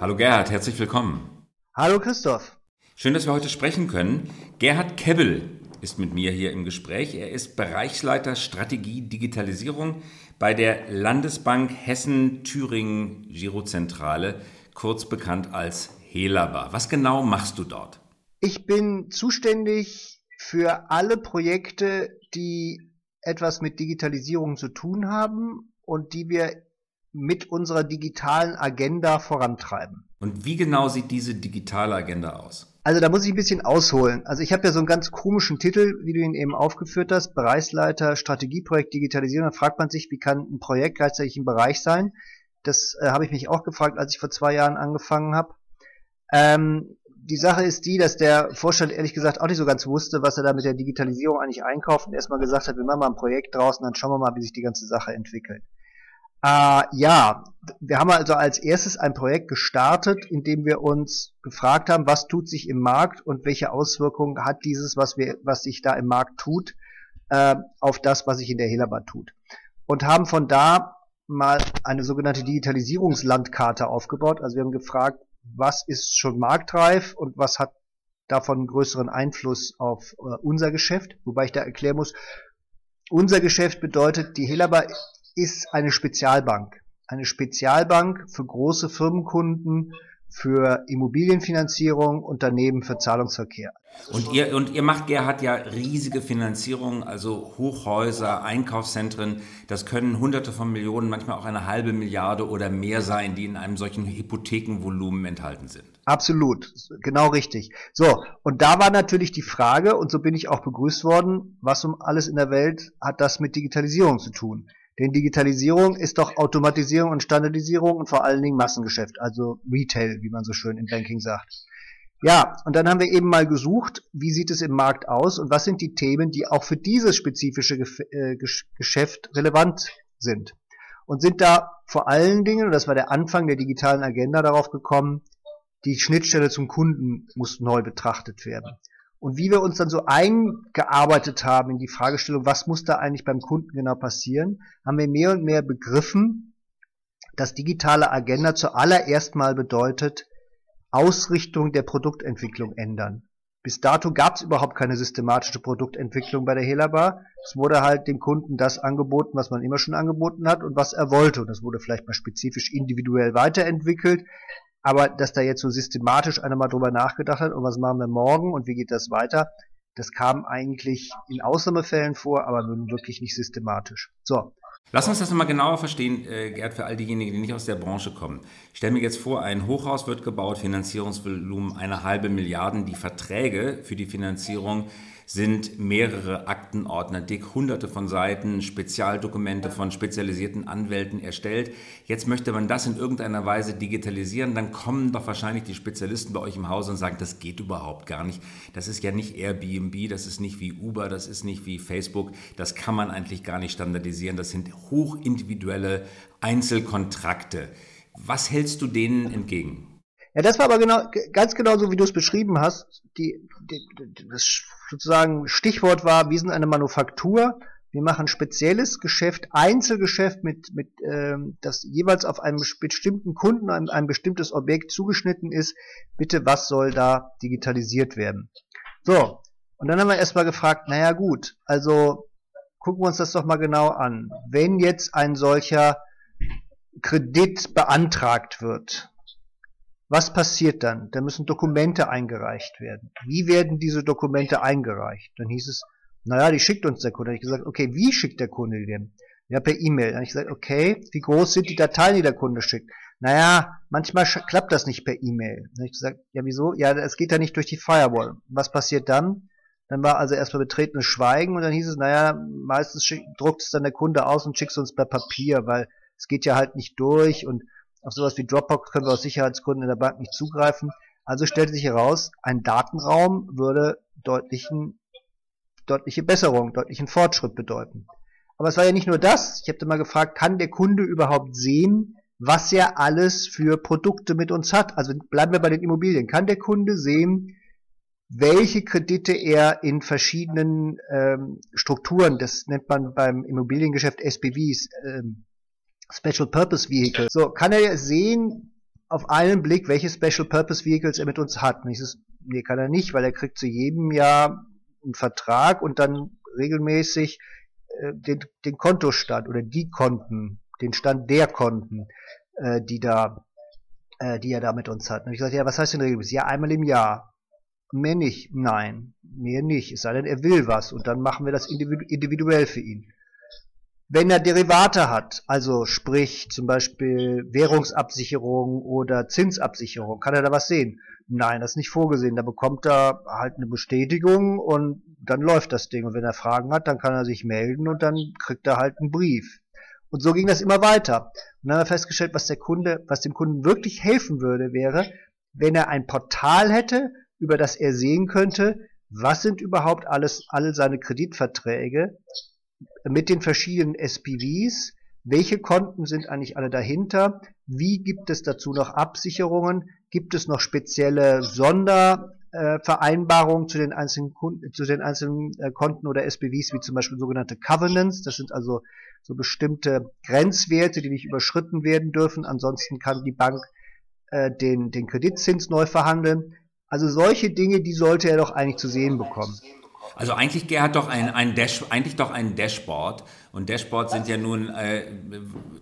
Hallo Gerhard, herzlich willkommen. Hallo Christoph. Schön, dass wir heute sprechen können. Gerhard Kebbel ist mit mir hier im Gespräch. Er ist Bereichsleiter Strategie Digitalisierung bei der Landesbank Hessen-Thüringen Girozentrale, kurz bekannt als Helaba. Was genau machst du dort? Ich bin zuständig für alle Projekte, die etwas mit Digitalisierung zu tun haben und die wir mit unserer digitalen Agenda vorantreiben. Und wie genau sieht diese digitale Agenda aus? Also da muss ich ein bisschen ausholen. Also ich habe ja so einen ganz komischen Titel, wie du ihn eben aufgeführt hast, Bereichsleiter Strategieprojekt Digitalisierung. Da fragt man sich, wie kann ein Projekt gleichzeitig ein Bereich sein? Das äh, habe ich mich auch gefragt, als ich vor zwei Jahren angefangen habe. Ähm, die Sache ist die, dass der Vorstand ehrlich gesagt auch nicht so ganz wusste, was er da mit der Digitalisierung eigentlich einkauft und erstmal gesagt hat, wir machen mal ein Projekt draußen, dann schauen wir mal, wie sich die ganze Sache entwickelt. Äh, ja, wir haben also als erstes ein Projekt gestartet, in dem wir uns gefragt haben, was tut sich im Markt und welche Auswirkungen hat dieses, was wir, was sich da im Markt tut, äh, auf das, was sich in der Helaba tut. Und haben von da mal eine sogenannte Digitalisierungslandkarte aufgebaut. Also wir haben gefragt, was ist schon marktreif und was hat davon größeren Einfluss auf äh, unser Geschäft. Wobei ich da erklären muss, unser Geschäft bedeutet, die Helaba ist eine Spezialbank. Eine Spezialbank für große Firmenkunden, für Immobilienfinanzierung, Unternehmen für Zahlungsverkehr. Und ihr, und ihr macht, Gerhard, ja riesige Finanzierungen, also Hochhäuser, Einkaufszentren. Das können Hunderte von Millionen, manchmal auch eine halbe Milliarde oder mehr sein, die in einem solchen Hypothekenvolumen enthalten sind. Absolut, genau richtig. So, und da war natürlich die Frage, und so bin ich auch begrüßt worden, was um alles in der Welt hat das mit Digitalisierung zu tun? Denn Digitalisierung ist doch Automatisierung und Standardisierung und vor allen Dingen Massengeschäft, also Retail, wie man so schön im Banking sagt. Ja, und dann haben wir eben mal gesucht, wie sieht es im Markt aus und was sind die Themen, die auch für dieses spezifische äh, Geschäft relevant sind. Und sind da vor allen Dingen, und das war der Anfang der digitalen Agenda, darauf gekommen, die Schnittstelle zum Kunden muss neu betrachtet werden. Und wie wir uns dann so eingearbeitet haben in die Fragestellung, was muss da eigentlich beim Kunden genau passieren, haben wir mehr und mehr begriffen, dass digitale Agenda zuallererst mal bedeutet, Ausrichtung der Produktentwicklung ändern. Bis dato gab es überhaupt keine systematische Produktentwicklung bei der Helabar. Es wurde halt dem Kunden das angeboten, was man immer schon angeboten hat und was er wollte. Und das wurde vielleicht mal spezifisch individuell weiterentwickelt. Aber dass da jetzt so systematisch einer mal drüber nachgedacht hat, und was machen wir morgen und wie geht das weiter, das kam eigentlich in Ausnahmefällen vor, aber wirklich nicht systematisch. So. Lass uns das nochmal genauer verstehen, äh, Gerd, für all diejenigen, die nicht aus der Branche kommen. Ich stelle mir jetzt vor, ein Hochhaus wird gebaut, Finanzierungsvolumen eine halbe Milliarde. Die Verträge für die Finanzierung sind mehrere Aktenordner dick, hunderte von Seiten, Spezialdokumente von spezialisierten Anwälten erstellt. Jetzt möchte man das in irgendeiner Weise digitalisieren, dann kommen doch wahrscheinlich die Spezialisten bei euch im Haus und sagen, das geht überhaupt gar nicht. Das ist ja nicht Airbnb, das ist nicht wie Uber, das ist nicht wie Facebook, das kann man eigentlich gar nicht standardisieren. Das sind hochindividuelle Einzelkontrakte. Was hältst du denen entgegen? Ja, das war aber genau, ganz genau so, wie du es beschrieben hast. Die, die, das sozusagen Stichwort war, wir sind eine Manufaktur. Wir machen spezielles Geschäft, Einzelgeschäft mit, mit ähm, das jeweils auf einem bestimmten Kunden, ein, ein bestimmtes Objekt zugeschnitten ist. Bitte, was soll da digitalisiert werden? So, und dann haben wir erstmal gefragt, naja gut, also gucken wir uns das doch mal genau an. Wenn jetzt ein solcher Kredit beantragt wird, was passiert dann? Da müssen Dokumente eingereicht werden. Wie werden diese Dokumente eingereicht? Dann hieß es, naja, die schickt uns der Kunde. Dann habe ich gesagt, okay, wie schickt der Kunde die denn? Ja, per E-Mail. Dann habe ich gesagt, okay, wie groß sind die Dateien, die der Kunde schickt? Naja, manchmal klappt das nicht per E-Mail. Dann habe ich gesagt, ja, wieso? Ja, es geht ja nicht durch die Firewall. Was passiert dann? Dann war also erstmal betretenes Schweigen und dann hieß es, naja, meistens druckt es dann der Kunde aus und schickt es uns per Papier, weil es geht ja halt nicht durch und auf sowas wie Dropbox können wir aus Sicherheitsgründen in der Bank nicht zugreifen. Also stellte sich heraus, ein Datenraum würde deutlichen, deutliche Besserung, deutlichen Fortschritt bedeuten. Aber es war ja nicht nur das. Ich habe mal gefragt, kann der Kunde überhaupt sehen, was er alles für Produkte mit uns hat? Also bleiben wir bei den Immobilien. Kann der Kunde sehen, welche Kredite er in verschiedenen ähm, Strukturen, das nennt man beim Immobiliengeschäft SPVs, ähm, Special Purpose Vehicle. So kann er sehen, auf einen Blick, welche Special Purpose Vehicles er mit uns hat. Und ich sage, nee, kann er nicht, weil er kriegt zu jedem Jahr einen Vertrag und dann regelmäßig äh, den, den Kontostand oder die Konten, den Stand der Konten, äh, die da, äh, die er da mit uns hat. Und ich sage, ja, was heißt denn regelmäßig? Ja, einmal im Jahr. Mehr nicht. Nein, mehr nicht. Es sei denn, er will was und dann machen wir das individuell für ihn. Wenn er Derivate hat, also sprich zum Beispiel Währungsabsicherung oder Zinsabsicherung, kann er da was sehen? Nein, das ist nicht vorgesehen. Da bekommt er halt eine Bestätigung und dann läuft das Ding. Und wenn er Fragen hat, dann kann er sich melden und dann kriegt er halt einen Brief. Und so ging das immer weiter. Und dann haben wir festgestellt, was der Kunde, was dem Kunden wirklich helfen würde, wäre, wenn er ein Portal hätte, über das er sehen könnte, was sind überhaupt alles, alle seine Kreditverträge, mit den verschiedenen SPVs, welche Konten sind eigentlich alle dahinter, wie gibt es dazu noch Absicherungen, gibt es noch spezielle Sondervereinbarungen zu den einzelnen, Kunden, zu den einzelnen äh, Konten oder SPVs, wie zum Beispiel sogenannte Covenants, das sind also so bestimmte Grenzwerte, die nicht überschritten werden dürfen, ansonsten kann die Bank äh, den, den Kreditzins neu verhandeln. Also solche Dinge, die sollte er doch eigentlich zu sehen bekommen. Also eigentlich Gerhard doch ein, ein Dash, eigentlich doch ein Dashboard. Und Dashboards sind ja nun äh,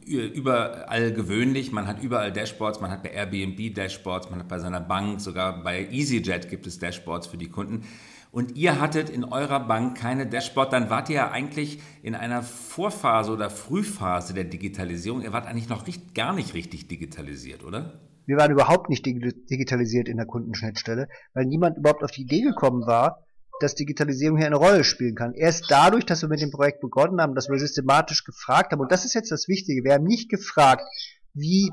überall gewöhnlich. Man hat überall Dashboards, man hat bei Airbnb Dashboards, man hat bei seiner Bank, sogar bei EasyJet gibt es Dashboards für die Kunden. Und ihr hattet in eurer Bank keine Dashboard, dann wart ihr ja eigentlich in einer Vorphase oder Frühphase der Digitalisierung. Ihr wart eigentlich noch nicht, gar nicht richtig digitalisiert, oder? Wir waren überhaupt nicht digitalisiert in der Kundenschnittstelle, weil niemand überhaupt auf die Idee gekommen war, dass Digitalisierung hier eine Rolle spielen kann. Erst dadurch, dass wir mit dem Projekt begonnen haben, dass wir systematisch gefragt haben, und das ist jetzt das Wichtige, wir haben nicht gefragt, wie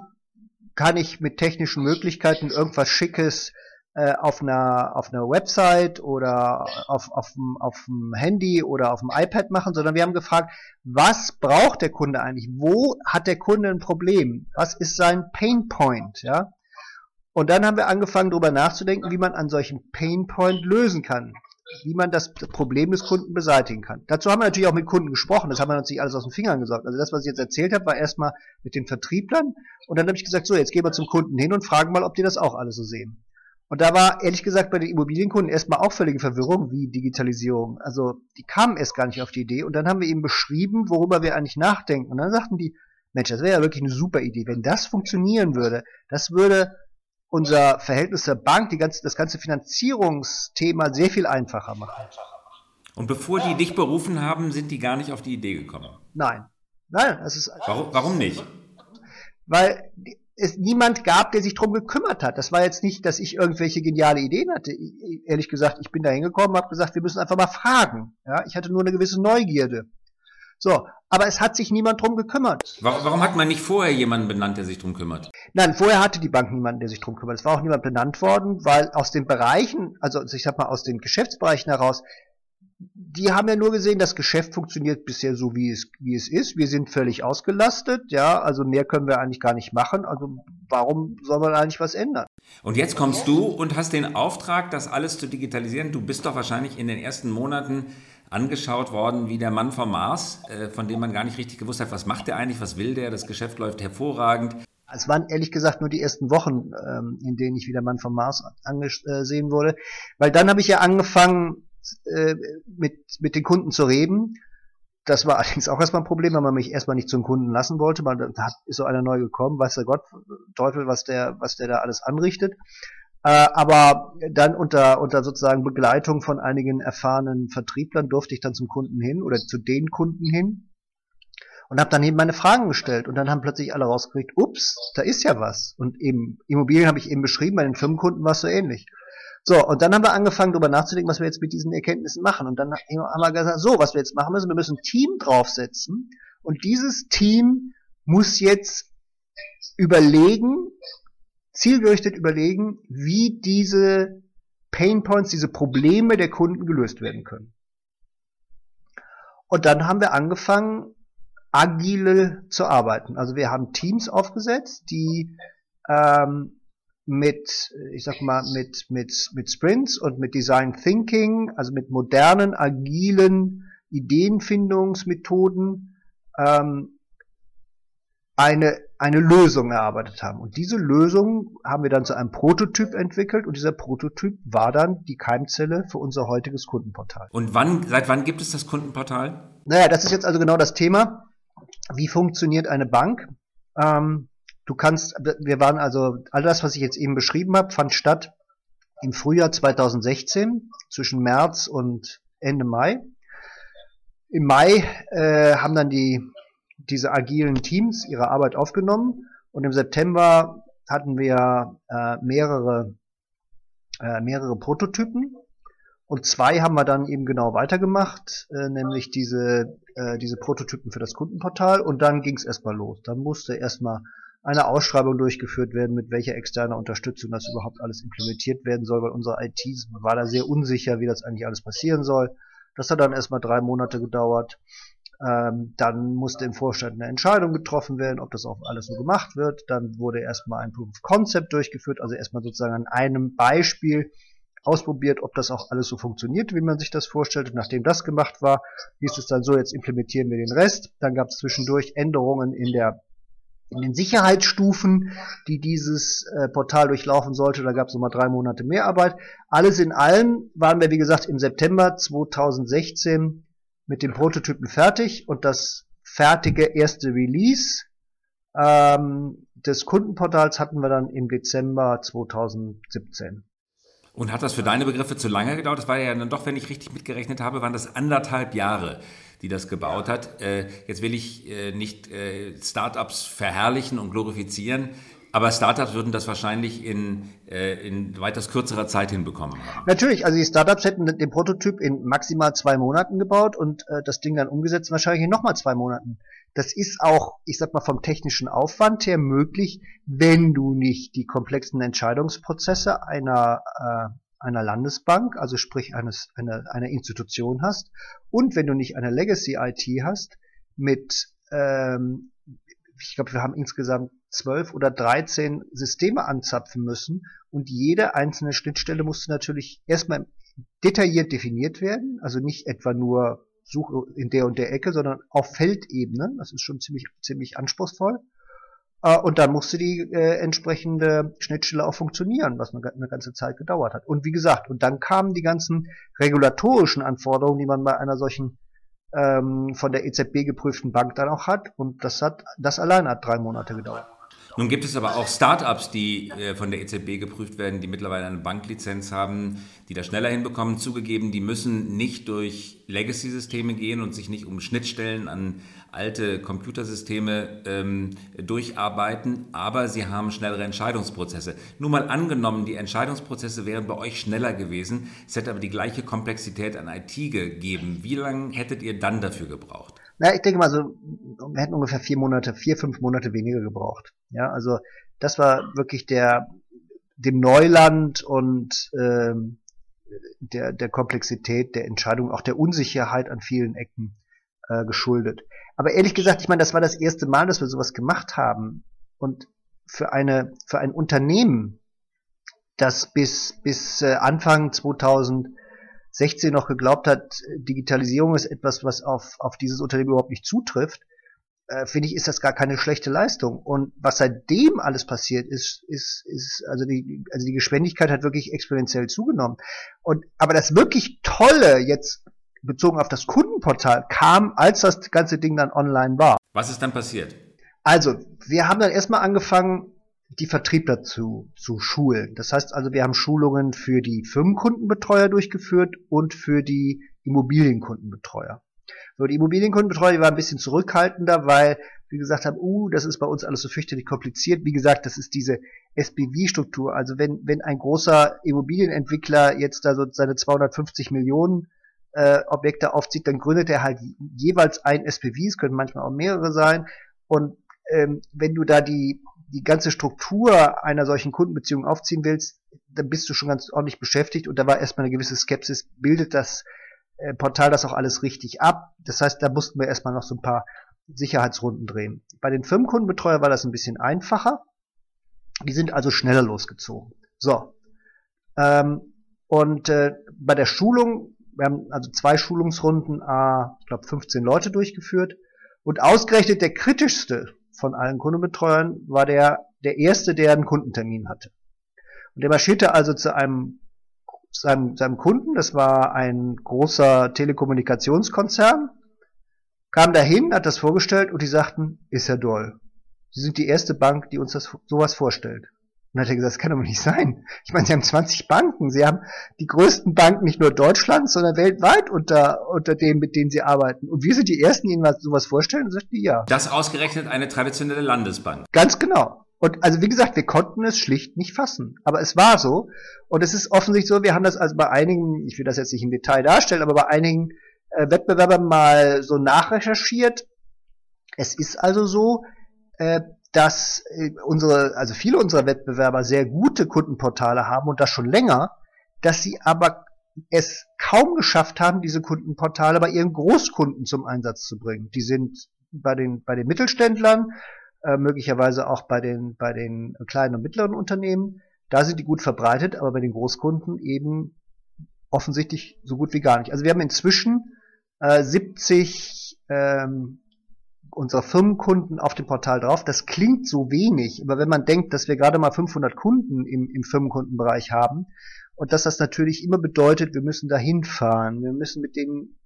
kann ich mit technischen Möglichkeiten irgendwas Schickes äh, auf einer auf einer Website oder auf auf dem, auf dem Handy oder auf dem iPad machen, sondern wir haben gefragt, was braucht der Kunde eigentlich? Wo hat der Kunde ein Problem? Was ist sein Pain Point? Ja? Und dann haben wir angefangen, darüber nachzudenken, wie man an solchen Pain Point lösen kann wie man das Problem des Kunden beseitigen kann. Dazu haben wir natürlich auch mit Kunden gesprochen, das haben wir uns nicht alles aus den Fingern gesagt. Also das, was ich jetzt erzählt habe, war erstmal mit den Vertrieblern und dann habe ich gesagt, so, jetzt gehen wir zum Kunden hin und fragen mal, ob die das auch alle so sehen. Und da war ehrlich gesagt bei den Immobilienkunden erstmal auch völlige Verwirrung, wie Digitalisierung. Also die kamen erst gar nicht auf die Idee und dann haben wir ihnen beschrieben, worüber wir eigentlich nachdenken. Und dann sagten die, Mensch, das wäre ja wirklich eine super Idee. Wenn das funktionieren würde, das würde unser Verhältnis zur Bank, die ganze, das ganze Finanzierungsthema sehr viel einfacher machen. Und bevor die dich berufen haben, sind die gar nicht auf die Idee gekommen? Nein. Nein, das ist. Warum, warum nicht? Weil es niemand gab, der sich drum gekümmert hat. Das war jetzt nicht, dass ich irgendwelche geniale Ideen hatte. ehrlich gesagt, ich bin da hingekommen, habe gesagt, wir müssen einfach mal fragen. Ja, ich hatte nur eine gewisse Neugierde. So, aber es hat sich niemand drum gekümmert. Warum hat man nicht vorher jemanden benannt, der sich drum kümmert? Nein, vorher hatte die Bank niemanden, der sich drum kümmert. Es war auch niemand benannt worden, weil aus den Bereichen, also ich sag mal aus den Geschäftsbereichen heraus, die haben ja nur gesehen, das Geschäft funktioniert bisher so, wie es, wie es ist. Wir sind völlig ausgelastet, ja, also mehr können wir eigentlich gar nicht machen. Also warum soll man eigentlich was ändern? Und jetzt kommst du und hast den Auftrag, das alles zu digitalisieren. Du bist doch wahrscheinlich in den ersten Monaten angeschaut worden wie der Mann vom Mars, äh, von dem man gar nicht richtig gewusst hat, was macht der eigentlich, was will der, das Geschäft läuft hervorragend. Es waren ehrlich gesagt nur die ersten Wochen, ähm, in denen ich wie der Mann vom Mars angesehen wurde, weil dann habe ich ja angefangen äh, mit, mit den Kunden zu reden. Das war allerdings auch erstmal ein Problem, weil man mich erstmal nicht zum Kunden lassen wollte. Man, da ist so einer neu gekommen, weiß der Gott, Teufel, was der, was der da alles anrichtet. Äh, aber dann unter, unter sozusagen Begleitung von einigen erfahrenen Vertrieblern durfte ich dann zum Kunden hin oder zu den Kunden hin und habe dann eben meine Fragen gestellt und dann haben plötzlich alle rausgekriegt, ups, da ist ja was. Und eben Immobilien habe ich eben beschrieben, bei den Firmenkunden war es so ähnlich. So, und dann haben wir angefangen, darüber nachzudenken, was wir jetzt mit diesen Erkenntnissen machen. Und dann haben wir gesagt, so, was wir jetzt machen müssen, wir müssen ein Team draufsetzen. Und dieses Team muss jetzt überlegen, zielgerichtet überlegen, wie diese Pain Points, diese Probleme der Kunden gelöst werden können. Und dann haben wir angefangen, agile zu arbeiten. Also wir haben Teams aufgesetzt, die ähm, mit, ich sag mal, mit, mit, mit Sprints und mit Design Thinking, also mit modernen, agilen Ideenfindungsmethoden ähm, eine, eine Lösung erarbeitet haben. Und diese Lösung haben wir dann zu einem Prototyp entwickelt und dieser Prototyp war dann die Keimzelle für unser heutiges Kundenportal. Und wann, seit wann gibt es das Kundenportal? Naja, das ist jetzt also genau das Thema. Wie funktioniert eine Bank? Ähm, du kannst, wir waren also, all das, was ich jetzt eben beschrieben habe, fand statt im Frühjahr 2016 zwischen März und Ende Mai. Im Mai äh, haben dann die diese agilen Teams ihre Arbeit aufgenommen und im September hatten wir äh, mehrere, äh, mehrere Prototypen und zwei haben wir dann eben genau weitergemacht, äh, nämlich diese, äh, diese Prototypen für das Kundenportal und dann ging es erstmal los. Dann musste erstmal eine Ausschreibung durchgeführt werden, mit welcher externer Unterstützung das überhaupt alles implementiert werden soll, weil unsere IT war da sehr unsicher, wie das eigentlich alles passieren soll. Das hat dann erstmal drei Monate gedauert. Ähm, dann musste im Vorstand eine Entscheidung getroffen werden, ob das auch alles so gemacht wird. Dann wurde erstmal ein Proof of Concept durchgeführt, also erstmal sozusagen an einem Beispiel ausprobiert, ob das auch alles so funktioniert, wie man sich das vorstellt. Und nachdem das gemacht war, hieß es dann so, jetzt implementieren wir den Rest. Dann gab es zwischendurch Änderungen in der in den Sicherheitsstufen, die dieses äh, Portal durchlaufen sollte. Da gab es nochmal drei Monate mehr Arbeit. Alles in allem waren wir, wie gesagt, im September 2016 mit dem Prototypen fertig und das fertige erste Release ähm, des Kundenportals hatten wir dann im Dezember 2017. Und hat das für deine Begriffe zu lange gedauert? Das war ja dann doch, wenn ich richtig mitgerechnet habe, waren das anderthalb Jahre, die das gebaut hat. Äh, jetzt will ich äh, nicht äh, Startups verherrlichen und glorifizieren. Aber Startups würden das wahrscheinlich in, äh, in weitaus kürzerer Zeit hinbekommen. Natürlich, also die Startups hätten den Prototyp in maximal zwei Monaten gebaut und äh, das Ding dann umgesetzt wahrscheinlich in nochmal zwei Monaten. Das ist auch, ich sag mal, vom technischen Aufwand her möglich, wenn du nicht die komplexen Entscheidungsprozesse einer, äh, einer Landesbank, also sprich eines, einer, einer Institution hast und wenn du nicht eine Legacy IT hast mit ähm, ich glaube, wir haben insgesamt zwölf oder dreizehn Systeme anzapfen müssen und jede einzelne Schnittstelle musste natürlich erstmal detailliert definiert werden, also nicht etwa nur Suche in der und der Ecke, sondern auf Feldebene. Das ist schon ziemlich, ziemlich anspruchsvoll. Äh, und dann musste die äh, entsprechende Schnittstelle auch funktionieren, was eine, eine ganze Zeit gedauert hat. Und wie gesagt, und dann kamen die ganzen regulatorischen Anforderungen, die man bei einer solchen ähm, von der EZB geprüften Bank dann auch hat. Und das hat, das allein hat drei Monate gedauert. Nun gibt es aber auch Startups, die äh, von der EZB geprüft werden, die mittlerweile eine Banklizenz haben, die das schneller hinbekommen. Zugegeben, die müssen nicht durch Legacy-Systeme gehen und sich nicht um Schnittstellen an alte Computersysteme ähm, durcharbeiten, aber sie haben schnellere Entscheidungsprozesse. Nur mal angenommen, die Entscheidungsprozesse wären bei euch schneller gewesen, es hätte aber die gleiche Komplexität an IT gegeben. Wie lange hättet ihr dann dafür gebraucht? Na, ich denke mal so, wir hätten ungefähr vier Monate, vier, fünf Monate weniger gebraucht. Ja, also das war wirklich der dem Neuland und ähm, der, der Komplexität der Entscheidung, auch der Unsicherheit an vielen Ecken äh, geschuldet. Aber ehrlich gesagt, ich meine, das war das erste Mal, dass wir sowas gemacht haben. Und für eine, für ein Unternehmen, das bis, bis äh, Anfang 2016 noch geglaubt hat, Digitalisierung ist etwas, was auf, auf dieses Unternehmen überhaupt nicht zutrifft, äh, finde ich, ist das gar keine schlechte Leistung. Und was seitdem alles passiert ist, ist, ist, also die, also die Geschwindigkeit hat wirklich exponentiell zugenommen. Und, aber das wirklich Tolle jetzt bezogen auf das Kundenportal kam, als das ganze Ding dann online war. Was ist dann passiert? Also, wir haben dann erstmal angefangen, die Vertriebler zu, zu schulen. Das heißt also, wir haben Schulungen für die Firmenkundenbetreuer durchgeführt und für die Immobilienkundenbetreuer. So, die Immobilienkundenbetreuer, die waren ein bisschen zurückhaltender, weil wir gesagt haben, uh, das ist bei uns alles so fürchterlich kompliziert. Wie gesagt, das ist diese SPV-Struktur. Also wenn, wenn ein großer Immobilienentwickler jetzt da so seine 250 Millionen äh, Objekte aufzieht, dann gründet er halt jeweils ein SPV, es können manchmal auch mehrere sein. Und ähm, wenn du da die, die ganze Struktur einer solchen Kundenbeziehung aufziehen willst, dann bist du schon ganz ordentlich beschäftigt und da war erstmal eine gewisse Skepsis, bildet das äh, Portal das auch alles richtig ab? Das heißt, da mussten wir erstmal noch so ein paar Sicherheitsrunden drehen. Bei den Firmenkundenbetreuer war das ein bisschen einfacher. Die sind also schneller losgezogen. So. Ähm, und äh, bei der Schulung wir haben also zwei Schulungsrunden, äh, ich glaube 15 Leute durchgeführt. Und ausgerechnet der kritischste von allen Kundenbetreuern war der der erste, der einen Kundentermin hatte. Und der marschierte also zu einem seinem, seinem Kunden, das war ein großer Telekommunikationskonzern, kam dahin, hat das vorgestellt und die sagten, ist ja doll. Sie sind die erste Bank, die uns das sowas vorstellt. Und hat er gesagt, das kann doch nicht sein. Ich meine, Sie haben 20 Banken. Sie haben die größten Banken nicht nur Deutschlands, sondern weltweit unter, unter denen, mit denen Sie arbeiten. Und wir sind die Ersten, die Ihnen was, sowas vorstellen. Und sagt die ja. Das ausgerechnet eine traditionelle Landesbank. Ganz genau. Und also wie gesagt, wir konnten es schlicht nicht fassen. Aber es war so. Und es ist offensichtlich so, wir haben das also bei einigen, ich will das jetzt nicht im Detail darstellen, aber bei einigen äh, Wettbewerbern mal so nachrecherchiert. Es ist also so, äh, dass äh, unsere, also viele unserer Wettbewerber sehr gute Kundenportale haben und das schon länger, dass sie aber es kaum geschafft haben, diese Kundenportale bei ihren Großkunden zum Einsatz zu bringen. Die sind bei den, bei den Mittelständlern, äh, möglicherweise auch bei den, bei den kleinen und mittleren Unternehmen, da sind die gut verbreitet, aber bei den Großkunden eben offensichtlich so gut wie gar nicht. Also wir haben inzwischen äh, 70 ähm, unserer Firmenkunden auf dem Portal drauf. Das klingt so wenig, aber wenn man denkt, dass wir gerade mal 500 Kunden im, im Firmenkundenbereich haben und dass das natürlich immer bedeutet, wir müssen da hinfahren, wir müssen mit denen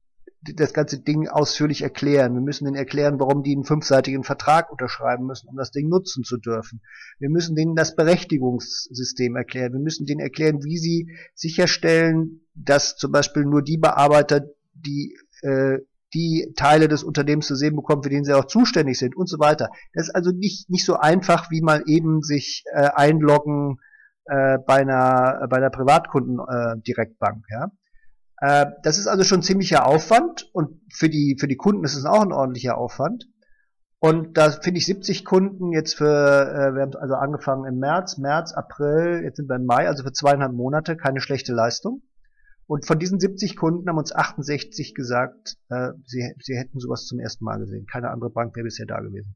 das ganze Ding ausführlich erklären. Wir müssen denen erklären, warum die einen fünfseitigen Vertrag unterschreiben müssen, um das Ding nutzen zu dürfen. Wir müssen denen das Berechtigungssystem erklären. Wir müssen denen erklären, wie sie sicherstellen, dass zum Beispiel nur die Bearbeiter, die äh, die Teile des Unternehmens zu sehen bekommen, für den sie auch zuständig sind und so weiter. Das ist also nicht, nicht so einfach, wie mal eben sich äh, einloggen äh, bei einer, bei einer Privatkunden-Direktbank. Äh, ja? Äh, das ist also schon ziemlicher Aufwand und für die, für die Kunden ist es auch ein ordentlicher Aufwand. Und da finde ich 70 Kunden jetzt für, äh, wir haben also angefangen im März, März, April, jetzt sind wir im Mai, also für zweieinhalb Monate keine schlechte Leistung. Und von diesen 70 Kunden haben uns 68 gesagt, äh, sie, sie hätten sowas zum ersten Mal gesehen. Keine andere Bank wäre bisher da gewesen.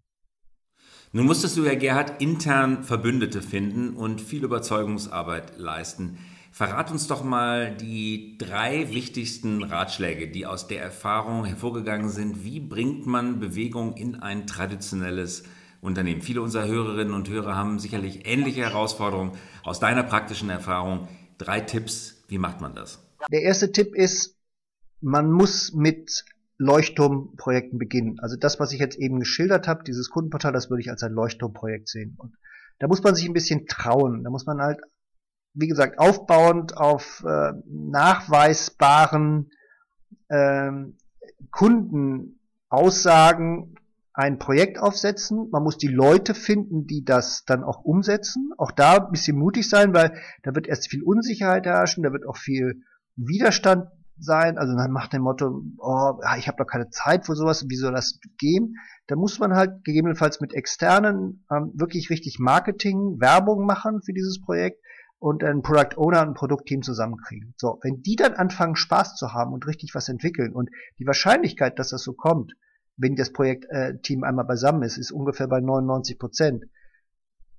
Nun musstest du, Herr Gerhard, intern Verbündete finden und viel Überzeugungsarbeit leisten. Verrat uns doch mal die drei wichtigsten Ratschläge, die aus der Erfahrung hervorgegangen sind. Wie bringt man Bewegung in ein traditionelles Unternehmen? Viele unserer Hörerinnen und Hörer haben sicherlich ähnliche Herausforderungen. Aus deiner praktischen Erfahrung drei Tipps, wie macht man das? Der erste Tipp ist, man muss mit Leuchtturmprojekten beginnen. Also das, was ich jetzt eben geschildert habe, dieses Kundenportal, das würde ich als ein Leuchtturmprojekt sehen. Und da muss man sich ein bisschen trauen. Da muss man halt, wie gesagt, aufbauend auf äh, nachweisbaren äh, Kundenaussagen ein Projekt aufsetzen. Man muss die Leute finden, die das dann auch umsetzen. Auch da ein bisschen mutig sein, weil da wird erst viel Unsicherheit herrschen, da wird auch viel Widerstand sein, also dann macht dem Motto, oh, ich habe doch keine Zeit für sowas, wie soll das gehen? Da muss man halt gegebenenfalls mit externen ähm, wirklich richtig Marketing, Werbung machen für dieses Projekt und einen Product Owner und ein Produktteam zusammenkriegen. So, wenn die dann anfangen Spaß zu haben und richtig was entwickeln und die Wahrscheinlichkeit, dass das so kommt, wenn das Projektteam äh, einmal beisammen ist, ist ungefähr bei 99 Prozent.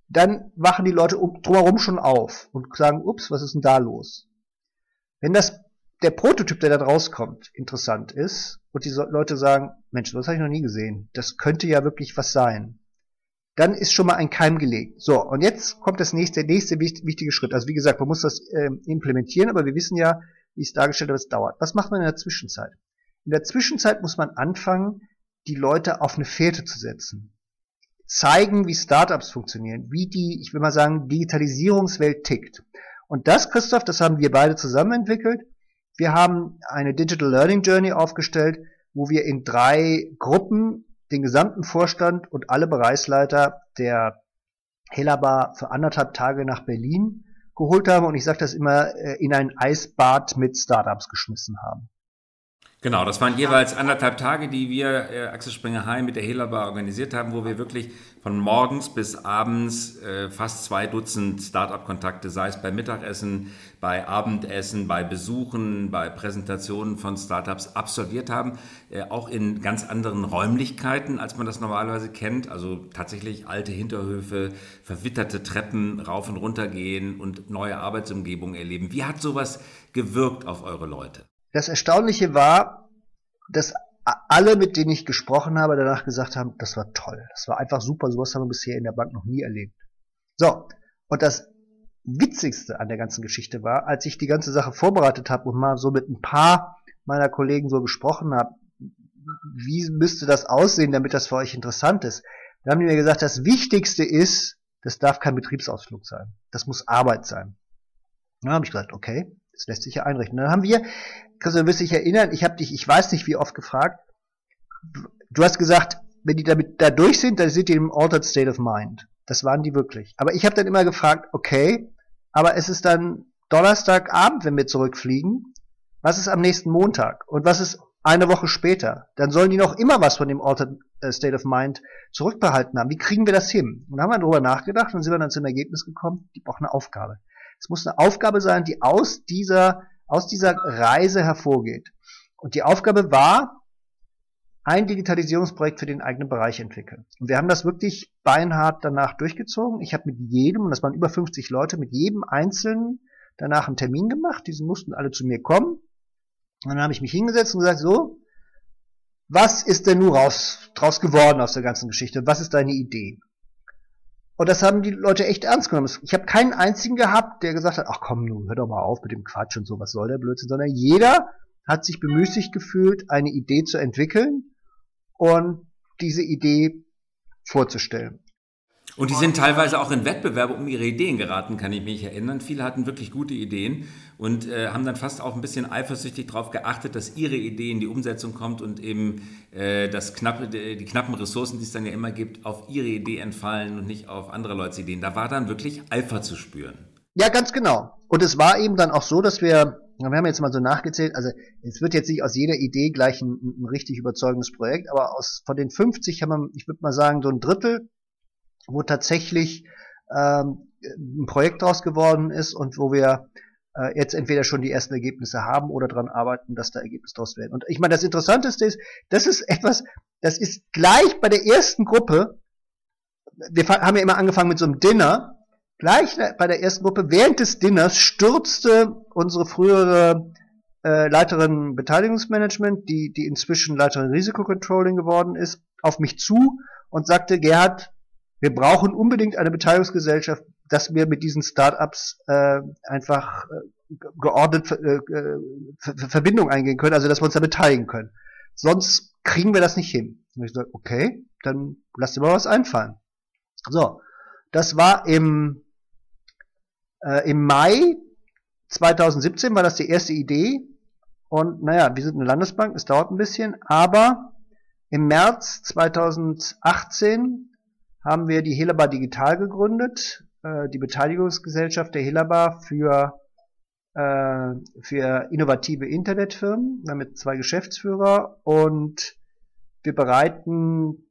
Dann wachen die Leute um, drumherum schon auf und sagen, ups, was ist denn da los? Wenn das der Prototyp, der da rauskommt, interessant ist und die Leute sagen, Mensch, das habe ich noch nie gesehen, das könnte ja wirklich was sein, dann ist schon mal ein Keim gelegt. So, und jetzt kommt das nächste, der nächste wichtige Schritt. Also wie gesagt, man muss das äh, implementieren, aber wir wissen ja, wie es dargestellt wird, es dauert. Was macht man in der Zwischenzeit? In der Zwischenzeit muss man anfangen, die Leute auf eine Fährte zu setzen. Zeigen, wie Startups funktionieren, wie die, ich will mal sagen, Digitalisierungswelt tickt. Und das, Christoph, das haben wir beide zusammen entwickelt. Wir haben eine Digital Learning Journey aufgestellt, wo wir in drei Gruppen den gesamten Vorstand und alle Bereichsleiter der Helaba für anderthalb Tage nach Berlin geholt haben und ich sage das immer, äh, in ein Eisbad mit Startups geschmissen haben. Genau, das waren jeweils anderthalb Tage, die wir äh, Axel Springer Heim mit der Helaba organisiert haben, wo wir wirklich von morgens bis abends äh, fast zwei Dutzend Startup-Kontakte, sei es beim Mittagessen, bei Abendessen, bei Besuchen, bei Präsentationen von Startups absolviert haben, äh, auch in ganz anderen Räumlichkeiten, als man das normalerweise kennt. Also tatsächlich alte Hinterhöfe, verwitterte Treppen rauf und runter gehen und neue Arbeitsumgebungen erleben. Wie hat sowas gewirkt auf eure Leute? Das Erstaunliche war, dass alle, mit denen ich gesprochen habe, danach gesagt haben, das war toll. Das war einfach super. Sowas haben wir bisher in der Bank noch nie erlebt. So. Und das Witzigste an der ganzen Geschichte war, als ich die ganze Sache vorbereitet habe und mal so mit ein paar meiner Kollegen so gesprochen habe, wie müsste das aussehen, damit das für euch interessant ist. Dann haben die mir gesagt, das Wichtigste ist, das darf kein Betriebsausflug sein. Das muss Arbeit sein. Dann habe ich gesagt, okay, das lässt sich ja einrichten. Dann haben wir, Christian, du wirst dich erinnern, ich habe dich, ich weiß nicht wie oft gefragt, du hast gesagt, wenn die damit da durch sind, dann sind die im altered state of mind. Das waren die wirklich. Aber ich habe dann immer gefragt, okay, aber es ist dann Donnerstagabend, wenn wir zurückfliegen. Was ist am nächsten Montag? Und was ist eine Woche später? Dann sollen die noch immer was von dem Altered äh, State of Mind zurückbehalten haben. Wie kriegen wir das hin? Und dann haben wir darüber nachgedacht und sind wir dann zum Ergebnis gekommen, die brauchen eine Aufgabe. Es muss eine Aufgabe sein, die aus dieser, aus dieser Reise hervorgeht. Und die Aufgabe war, ein Digitalisierungsprojekt für den eigenen Bereich entwickeln. Und wir haben das wirklich beinhart danach durchgezogen. Ich habe mit jedem, und das waren über 50 Leute, mit jedem Einzelnen danach einen Termin gemacht. Diese mussten alle zu mir kommen. Und dann habe ich mich hingesetzt und gesagt, so, was ist denn nun raus, draus geworden aus der ganzen Geschichte? Was ist deine Idee? Und das haben die Leute echt ernst genommen. Ich habe keinen einzigen gehabt, der gesagt hat, ach komm, nun hör doch mal auf mit dem Quatsch und so, was soll der Blödsinn, sondern jeder hat sich bemüßigt gefühlt, eine Idee zu entwickeln und diese Idee vorzustellen. Und die sind teilweise auch in Wettbewerbe um ihre Ideen geraten, kann ich mich erinnern. Viele hatten wirklich gute Ideen und äh, haben dann fast auch ein bisschen eifersüchtig darauf geachtet, dass ihre Idee in die Umsetzung kommt und eben äh, das knappe, die knappen Ressourcen, die es dann ja immer gibt, auf ihre Idee entfallen und nicht auf andere Leute Ideen. Da war dann wirklich Eifer zu spüren. Ja, ganz genau. Und es war eben dann auch so, dass wir wir haben jetzt mal so nachgezählt, also es wird jetzt nicht aus jeder Idee gleich ein, ein richtig überzeugendes Projekt, aber aus von den 50 haben wir, ich würde mal sagen, so ein Drittel, wo tatsächlich ähm, ein Projekt draus geworden ist und wo wir äh, jetzt entweder schon die ersten Ergebnisse haben oder daran arbeiten, dass da Ergebnisse draus werden. Und ich meine, das Interessanteste ist, das ist etwas, das ist gleich bei der ersten Gruppe, wir haben ja immer angefangen mit so einem Dinner, Gleich bei der ersten Gruppe, während des Dinners, stürzte unsere frühere äh, Leiterin Beteiligungsmanagement, die, die inzwischen Leiterin Risikocontrolling geworden ist, auf mich zu und sagte, Gerhard, wir brauchen unbedingt eine Beteiligungsgesellschaft, dass wir mit diesen Startups äh, einfach äh, geordnet äh, äh Verbindung eingehen können, also dass wir uns da beteiligen können. Sonst kriegen wir das nicht hin. Und ich sage, okay, dann lass dir mal was einfallen. So, das war im äh, Im Mai 2017 war das die erste Idee. Und naja, wir sind eine Landesbank, es dauert ein bisschen, aber im März 2018 haben wir die Helaba Digital gegründet, äh, die Beteiligungsgesellschaft der Helaba für, äh, für innovative Internetfirmen. Wir haben mit zwei Geschäftsführer und wir bereiten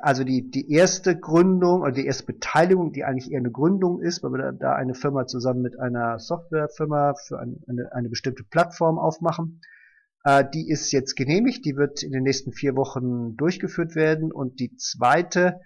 also die, die erste Gründung oder die erste Beteiligung, die eigentlich eher eine Gründung ist, weil wir da eine Firma zusammen mit einer Softwarefirma für eine, eine, eine bestimmte Plattform aufmachen. Äh, die ist jetzt genehmigt, die wird in den nächsten vier Wochen durchgeführt werden und die zweite,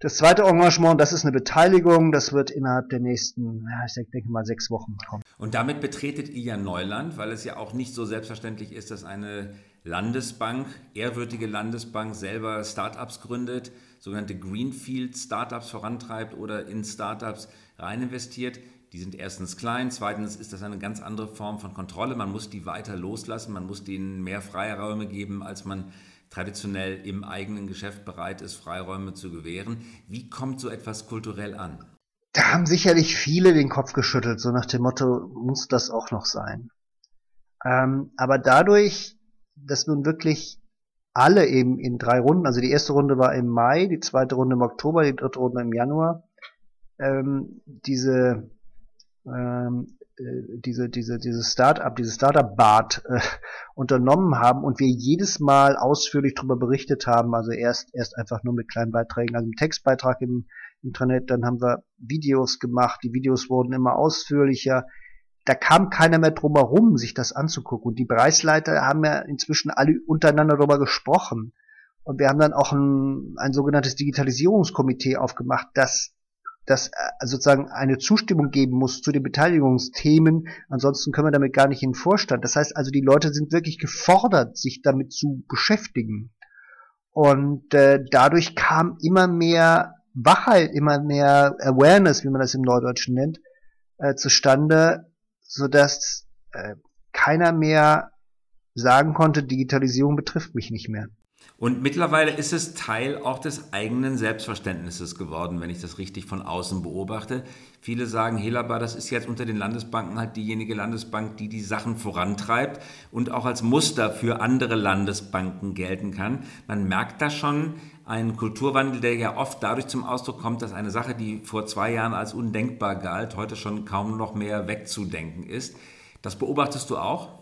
das zweite Engagement, das ist eine Beteiligung, das wird innerhalb der nächsten, ja, ich denke mal sechs Wochen kommen. Und damit betretet ihr ja Neuland, weil es ja auch nicht so selbstverständlich ist, dass eine Landesbank, ehrwürdige Landesbank selber Startups gründet, sogenannte Greenfield Startups vorantreibt oder in Startups rein investiert. Die sind erstens klein, zweitens ist das eine ganz andere Form von Kontrolle. Man muss die weiter loslassen, man muss denen mehr Freiräume geben, als man traditionell im eigenen Geschäft bereit ist, Freiräume zu gewähren. Wie kommt so etwas kulturell an? Da haben sicherlich viele den Kopf geschüttelt, so nach dem Motto, muss das auch noch sein. Ähm, aber dadurch, dass nun wirklich alle eben in drei Runden, also die erste Runde war im Mai, die zweite Runde im Oktober, die dritte Runde im Januar, ähm, diese ähm, äh, diese diese diese Startup, diese Startup Bart äh, unternommen haben und wir jedes Mal ausführlich darüber berichtet haben, also erst erst einfach nur mit kleinen Beiträgen, also im Textbeitrag im Internet, dann haben wir Videos gemacht, die Videos wurden immer ausführlicher, da kam keiner mehr drum herum, sich das anzugucken. Und die Bereichsleiter haben ja inzwischen alle untereinander darüber gesprochen. Und wir haben dann auch ein, ein sogenanntes Digitalisierungskomitee aufgemacht, das dass äh, sozusagen eine Zustimmung geben muss zu den Beteiligungsthemen. Ansonsten können wir damit gar nicht in den Vorstand. Das heißt also, die Leute sind wirklich gefordert, sich damit zu beschäftigen. Und äh, dadurch kam immer mehr Wachheit, immer mehr Awareness, wie man das im Neudeutschen nennt, äh, zustande, sodass äh, keiner mehr sagen konnte, Digitalisierung betrifft mich nicht mehr. Und mittlerweile ist es Teil auch des eigenen Selbstverständnisses geworden, wenn ich das richtig von außen beobachte. Viele sagen, Helaba, das ist jetzt unter den Landesbanken halt diejenige Landesbank, die die Sachen vorantreibt und auch als Muster für andere Landesbanken gelten kann. Man merkt da schon einen Kulturwandel, der ja oft dadurch zum Ausdruck kommt, dass eine Sache, die vor zwei Jahren als undenkbar galt, heute schon kaum noch mehr wegzudenken ist. Das beobachtest du auch?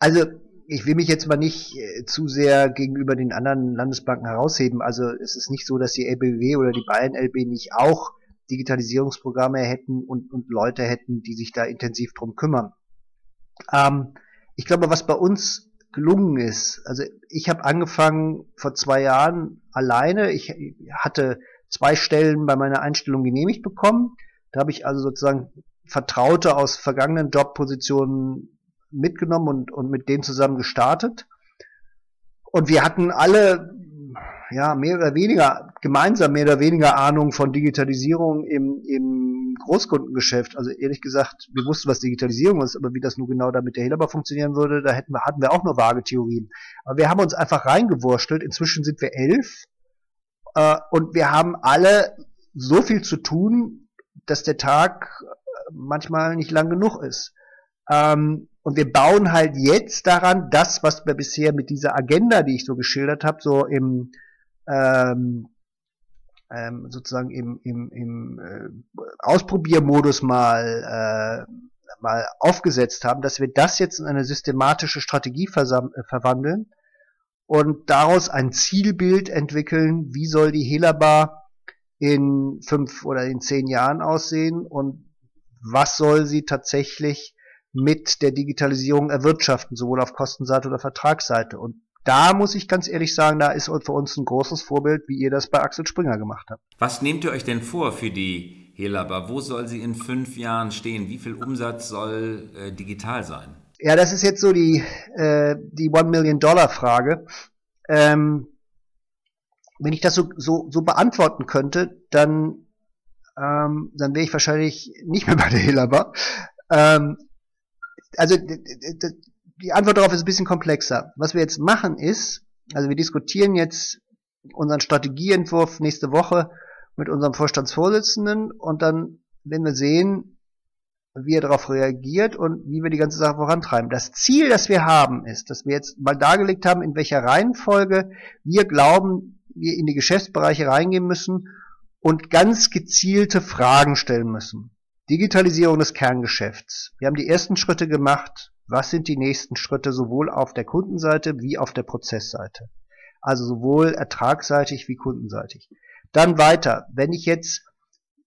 Also ich will mich jetzt mal nicht äh, zu sehr gegenüber den anderen Landesbanken herausheben. Also es ist nicht so, dass die LBW oder die Bayern LB nicht auch Digitalisierungsprogramme hätten und, und Leute hätten, die sich da intensiv drum kümmern. Ähm, ich glaube, was bei uns gelungen ist, also ich habe angefangen vor zwei Jahren alleine. Ich hatte zwei Stellen bei meiner Einstellung genehmigt bekommen. Da habe ich also sozusagen Vertraute aus vergangenen Jobpositionen mitgenommen und, und mit denen zusammen gestartet. Und wir hatten alle, ja, mehr oder weniger, gemeinsam mehr oder weniger Ahnung von Digitalisierung im, im Großkundengeschäft. Also ehrlich gesagt, wir wussten, was Digitalisierung ist, aber wie das nur genau da mit der Helaba funktionieren würde, da hätten wir, hatten wir auch nur vage Theorien. Aber wir haben uns einfach reingewurschtelt. Inzwischen sind wir elf. Äh, und wir haben alle so viel zu tun, dass der Tag manchmal nicht lang genug ist. Ähm, und wir bauen halt jetzt daran, das, was wir bisher mit dieser Agenda, die ich so geschildert habe, so im ähm, ähm, sozusagen im, im, im äh, Ausprobiermodus mal, äh, mal aufgesetzt haben, dass wir das jetzt in eine systematische Strategie äh, verwandeln und daraus ein Zielbild entwickeln, wie soll die Helaba in fünf oder in zehn Jahren aussehen und was soll sie tatsächlich mit der Digitalisierung erwirtschaften, sowohl auf Kostenseite oder Vertragsseite. Und da muss ich ganz ehrlich sagen, da ist für uns ein großes Vorbild, wie ihr das bei Axel Springer gemacht habt. Was nehmt ihr euch denn vor für die Helaba? Wo soll sie in fünf Jahren stehen? Wie viel Umsatz soll äh, digital sein? Ja, das ist jetzt so die, äh, die One Million Dollar Frage. Ähm, wenn ich das so, so, so beantworten könnte, dann, ähm, dann wäre ich wahrscheinlich nicht mehr bei der Helaba. Ähm, also die Antwort darauf ist ein bisschen komplexer. Was wir jetzt machen ist, also wir diskutieren jetzt unseren Strategieentwurf nächste Woche mit unserem Vorstandsvorsitzenden und dann werden wir sehen, wie er darauf reagiert und wie wir die ganze Sache vorantreiben. Das Ziel, das wir haben, ist, dass wir jetzt mal dargelegt haben, in welcher Reihenfolge wir glauben, wir in die Geschäftsbereiche reingehen müssen und ganz gezielte Fragen stellen müssen. Digitalisierung des Kerngeschäfts. Wir haben die ersten Schritte gemacht. Was sind die nächsten Schritte sowohl auf der Kundenseite wie auf der Prozessseite? Also sowohl ertragsseitig wie kundenseitig. Dann weiter. Wenn ich jetzt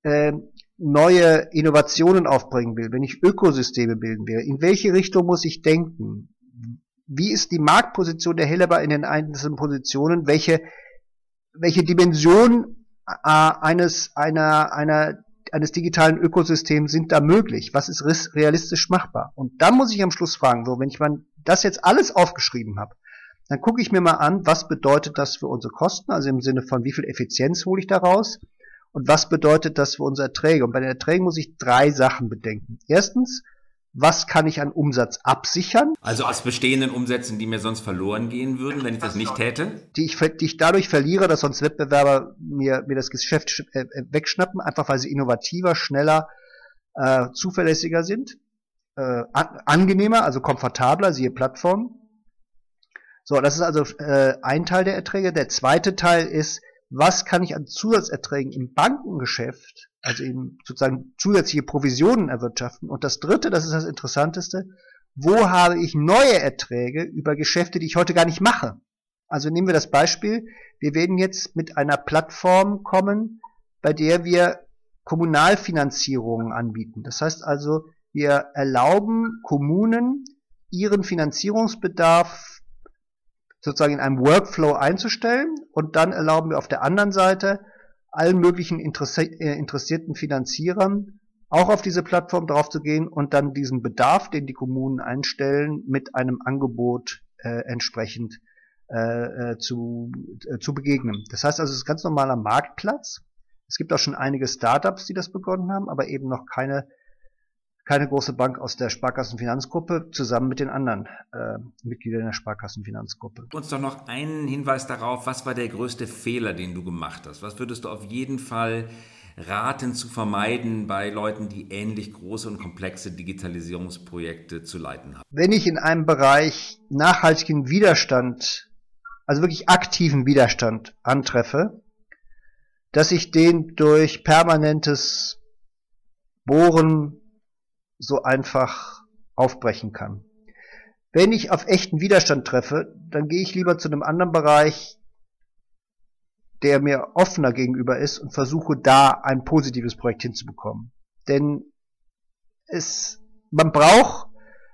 äh, neue Innovationen aufbringen will, wenn ich Ökosysteme bilden will, in welche Richtung muss ich denken? Wie ist die Marktposition der Helleber in den einzelnen Positionen? Welche, welche Dimension äh, eines, einer, einer eines digitalen Ökosystems sind da möglich? Was ist realistisch machbar? Und dann muss ich am Schluss fragen, so, wenn ich mal das jetzt alles aufgeschrieben habe, dann gucke ich mir mal an, was bedeutet das für unsere Kosten, also im Sinne von wie viel Effizienz hole ich daraus und was bedeutet das für unsere Erträge. Und bei den Erträgen muss ich drei Sachen bedenken. Erstens, was kann ich an Umsatz absichern. Also aus bestehenden Umsätzen, die mir sonst verloren gehen würden, wenn ich das nicht täte? Die ich, die ich dadurch verliere, dass sonst Wettbewerber mir, mir das Geschäft äh, äh, wegschnappen, einfach weil sie innovativer, schneller, äh, zuverlässiger sind, äh, an, angenehmer, also komfortabler, siehe Plattform. So, das ist also äh, ein Teil der Erträge. Der zweite Teil ist, was kann ich an Zusatzerträgen im Bankengeschäft also eben sozusagen zusätzliche Provisionen erwirtschaften. Und das dritte, das ist das Interessanteste, wo habe ich neue Erträge über Geschäfte, die ich heute gar nicht mache? Also nehmen wir das Beispiel, wir werden jetzt mit einer Plattform kommen, bei der wir Kommunalfinanzierungen anbieten. Das heißt also, wir erlauben Kommunen, ihren Finanzierungsbedarf sozusagen in einem Workflow einzustellen und dann erlauben wir auf der anderen Seite allen möglichen äh, interessierten Finanzierern auch auf diese Plattform draufzugehen und dann diesen Bedarf, den die Kommunen einstellen, mit einem Angebot äh, entsprechend äh, äh, zu, äh, zu begegnen. Das heißt also, es ist ganz normaler Marktplatz. Es gibt auch schon einige Startups, die das begonnen haben, aber eben noch keine keine große Bank aus der Sparkassenfinanzgruppe zusammen mit den anderen äh, Mitgliedern der Sparkassenfinanzgruppe. Uns doch noch einen Hinweis darauf, was war der größte Fehler, den du gemacht hast? Was würdest du auf jeden Fall raten zu vermeiden bei Leuten, die ähnlich große und komplexe Digitalisierungsprojekte zu leiten haben? Wenn ich in einem Bereich nachhaltigen Widerstand, also wirklich aktiven Widerstand antreffe, dass ich den durch permanentes Bohren so einfach aufbrechen kann. Wenn ich auf echten Widerstand treffe, dann gehe ich lieber zu einem anderen Bereich, der mir offener gegenüber ist und versuche da ein positives Projekt hinzubekommen. Denn es, man braucht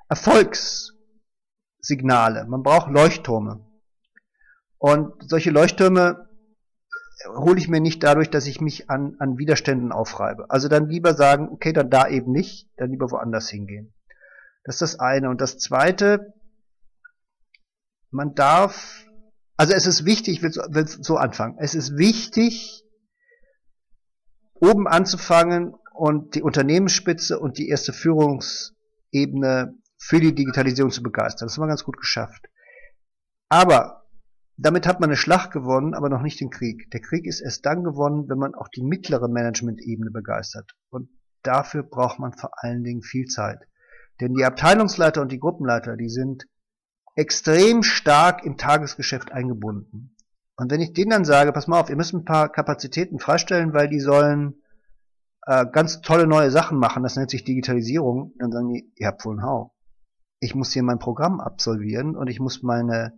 Erfolgssignale, man braucht Leuchttürme. Und solche Leuchttürme hole ich mir nicht dadurch, dass ich mich an, an Widerständen aufreibe. Also dann lieber sagen, okay, dann da eben nicht, dann lieber woanders hingehen. Das ist das eine. Und das zweite, man darf, also es ist wichtig, ich will, will so anfangen, es ist wichtig, oben anzufangen und die Unternehmensspitze und die erste Führungsebene für die Digitalisierung zu begeistern. Das haben wir ganz gut geschafft. Aber damit hat man eine Schlacht gewonnen, aber noch nicht den Krieg. Der Krieg ist erst dann gewonnen, wenn man auch die mittlere Management-Ebene begeistert. Und dafür braucht man vor allen Dingen viel Zeit. Denn die Abteilungsleiter und die Gruppenleiter, die sind extrem stark im Tagesgeschäft eingebunden. Und wenn ich denen dann sage, pass mal auf, ihr müsst ein paar Kapazitäten freistellen, weil die sollen äh, ganz tolle neue Sachen machen, das nennt sich Digitalisierung, dann sagen die, ihr habt wohl einen Hau. Ich muss hier mein Programm absolvieren und ich muss meine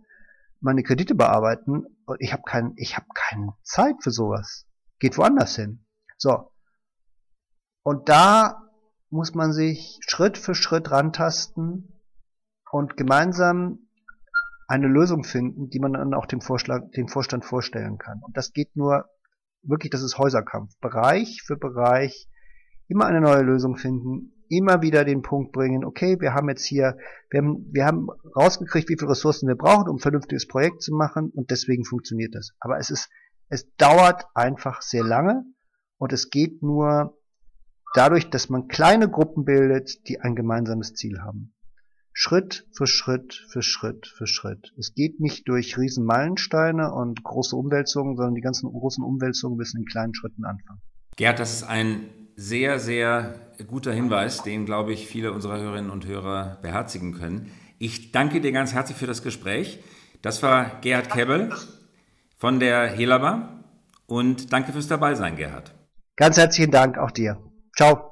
meine Kredite bearbeiten und ich habe kein, ich habe keine Zeit für sowas. Geht woanders hin. So. Und da muss man sich Schritt für Schritt rantasten und gemeinsam eine Lösung finden, die man dann auch dem, Vorschlag, dem Vorstand vorstellen kann. Und das geht nur wirklich, das ist Häuserkampf. Bereich für Bereich immer eine neue Lösung finden, immer wieder den Punkt bringen, okay, wir haben jetzt hier, wir haben, wir haben rausgekriegt, wie viele Ressourcen wir brauchen, um ein vernünftiges Projekt zu machen und deswegen funktioniert das. Aber es ist, es dauert einfach sehr lange und es geht nur dadurch, dass man kleine Gruppen bildet, die ein gemeinsames Ziel haben. Schritt für Schritt für Schritt für Schritt. Es geht nicht durch riesen Meilensteine und große Umwälzungen, sondern die ganzen großen Umwälzungen müssen in kleinen Schritten anfangen. Gerd, das ist ein sehr, sehr guter Hinweis, den, glaube ich, viele unserer Hörerinnen und Hörer beherzigen können. Ich danke dir ganz herzlich für das Gespräch. Das war Gerhard Kebbel von der Helaba und danke fürs Dabeisein, Gerhard. Ganz herzlichen Dank auch dir. Ciao.